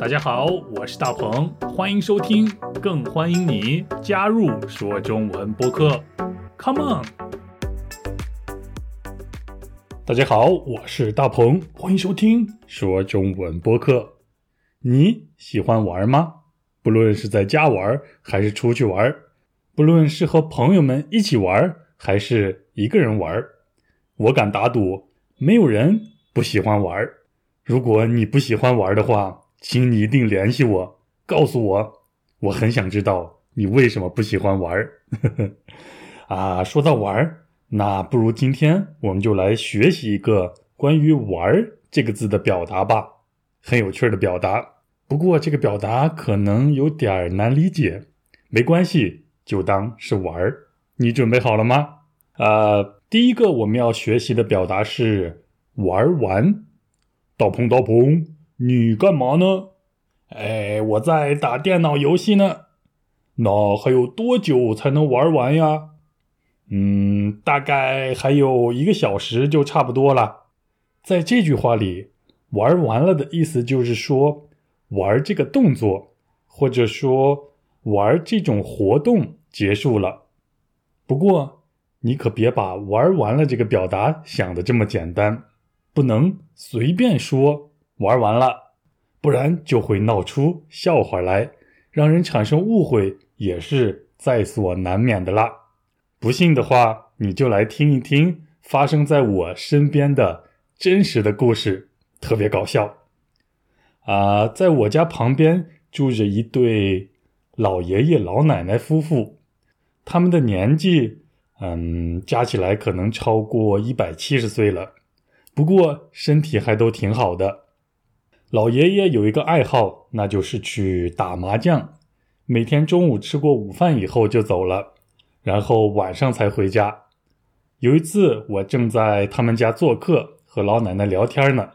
大家好，我是大鹏，欢迎收听，更欢迎你加入说中文播客。Come on！大家好，我是大鹏，欢迎收听说中文播客。你喜欢玩吗？不论是在家玩还是出去玩，不论是和朋友们一起玩还是一个人玩，我敢打赌，没有人不喜欢玩。如果你不喜欢玩的话，请你一定联系我，告诉我，我很想知道你为什么不喜欢玩儿。啊，说到玩儿，那不如今天我们就来学习一个关于“玩儿”这个字的表达吧，很有趣的表达。不过这个表达可能有点难理解，没关系，就当是玩儿。你准备好了吗？呃，第一个我们要学习的表达是“玩完”。大鹏，大鹏。你干嘛呢？哎，我在打电脑游戏呢。那还有多久才能玩完呀？嗯，大概还有一个小时就差不多了。在这句话里，“玩完了”的意思就是说玩这个动作，或者说玩这种活动结束了。不过，你可别把“玩完了”这个表达想的这么简单，不能随便说。玩完了，不然就会闹出笑话来，让人产生误会，也是在所难免的啦。不信的话，你就来听一听发生在我身边的真实的故事，特别搞笑。啊，在我家旁边住着一对老爷爷老奶奶夫妇，他们的年纪，嗯，加起来可能超过一百七十岁了，不过身体还都挺好的。老爷爷有一个爱好，那就是去打麻将。每天中午吃过午饭以后就走了，然后晚上才回家。有一次，我正在他们家做客，和老奶奶聊天呢。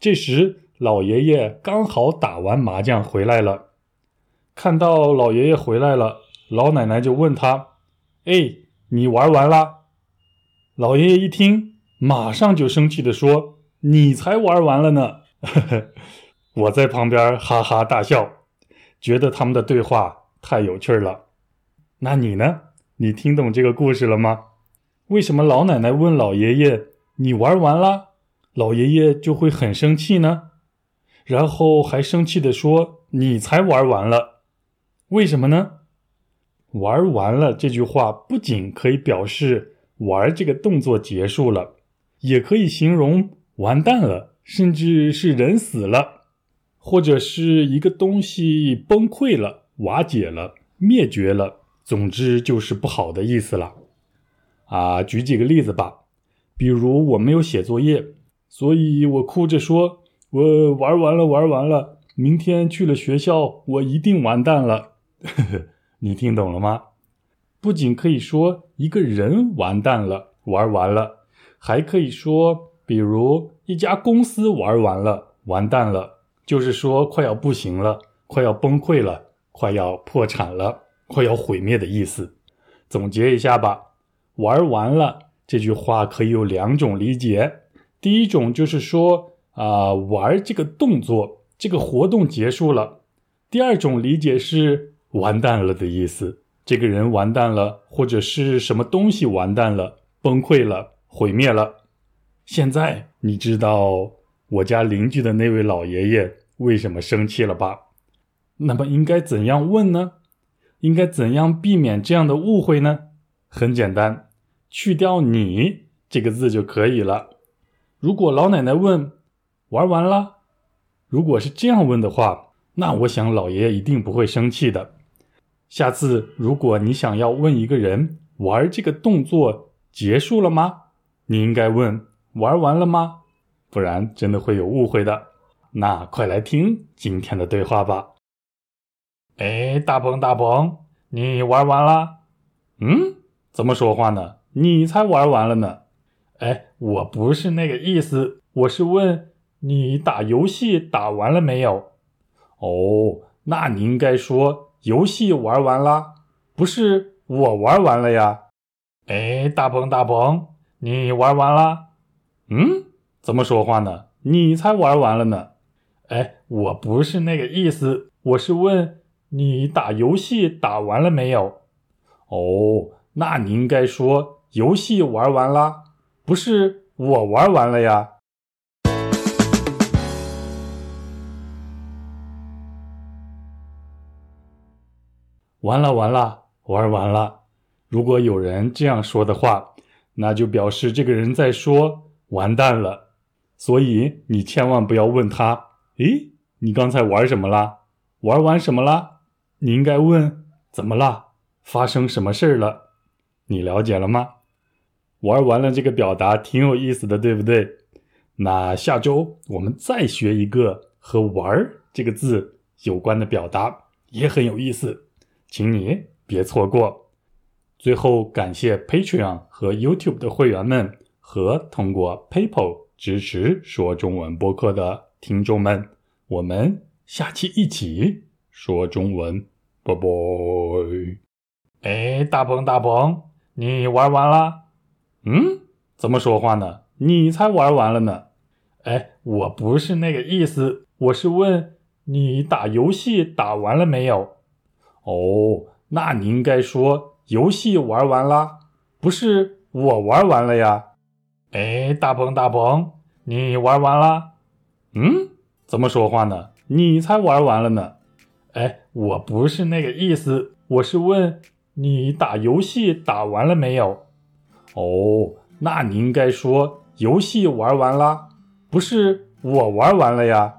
这时，老爷爷刚好打完麻将回来了。看到老爷爷回来了，老奶奶就问他：“哎，你玩完了？”老爷爷一听，马上就生气地说：“你才玩完了呢！”呵呵，我在旁边哈哈大笑，觉得他们的对话太有趣了。那你呢？你听懂这个故事了吗？为什么老奶奶问老爷爷“你玩完了”，老爷爷就会很生气呢？然后还生气的说“你才玩完了”，为什么呢？“玩完了”这句话不仅可以表示玩这个动作结束了，也可以形容完蛋了。甚至是人死了，或者是一个东西崩溃了、瓦解了、灭绝了，总之就是不好的意思了。啊，举几个例子吧，比如我没有写作业，所以我哭着说：“我玩完了，玩完了，明天去了学校，我一定完蛋了。”呵呵你听懂了吗？不仅可以说一个人完蛋了、玩完了，还可以说。比如一家公司玩完了，完蛋了，就是说快要不行了，快要崩溃了，快要破产了，快要毁灭的意思。总结一下吧，玩完了这句话可以有两种理解。第一种就是说啊，玩这个动作，这个活动结束了。第二种理解是完蛋了的意思，这个人完蛋了，或者是什么东西完蛋了，崩溃了，毁灭了。现在你知道我家邻居的那位老爷爷为什么生气了吧？那么应该怎样问呢？应该怎样避免这样的误会呢？很简单，去掉“你”这个字就可以了。如果老奶奶问“玩完了”，如果是这样问的话，那我想老爷爷一定不会生气的。下次如果你想要问一个人“玩这个动作结束了吗”，你应该问。玩完了吗？不然真的会有误会的。那快来听今天的对话吧。哎，大鹏，大鹏，你玩完了？嗯？怎么说话呢？你才玩完了呢。哎，我不是那个意思，我是问你打游戏打完了没有？哦，那你应该说游戏玩完了，不是我玩完了呀。哎，大鹏，大鹏，你玩完了？怎么说话呢？你才玩完了呢。哎，我不是那个意思，我是问你打游戏打完了没有？哦，那你应该说游戏玩完啦，不是我玩完了呀。完了完了，玩完了。如果有人这样说的话，那就表示这个人在说完蛋了。所以你千万不要问他：“诶，你刚才玩什么啦？玩完什么啦？”你应该问：“怎么啦？发生什么事儿了？”你了解了吗？玩完了这个表达挺有意思的，对不对？那下周我们再学一个和“玩”这个字有关的表达，也很有意思。请你别错过。最后，感谢 Patreon 和 YouTube 的会员们和通过 PayPal 支持说中文播客的听众们。我们下期一起说中文，拜拜。哎，大鹏，大鹏，你玩完了？嗯？怎么说话呢？你才玩完了呢。哎，我不是那个意思，我是问你打游戏打完了没有？哦，那你应该说游戏玩完啦，不是我玩完了呀。哎，大鹏大鹏，你玩完啦？嗯？怎么说话呢？你才玩完了呢。哎，我不是那个意思，我是问你打游戏打完了没有？哦，那你应该说游戏玩完啦，不是我玩完了呀。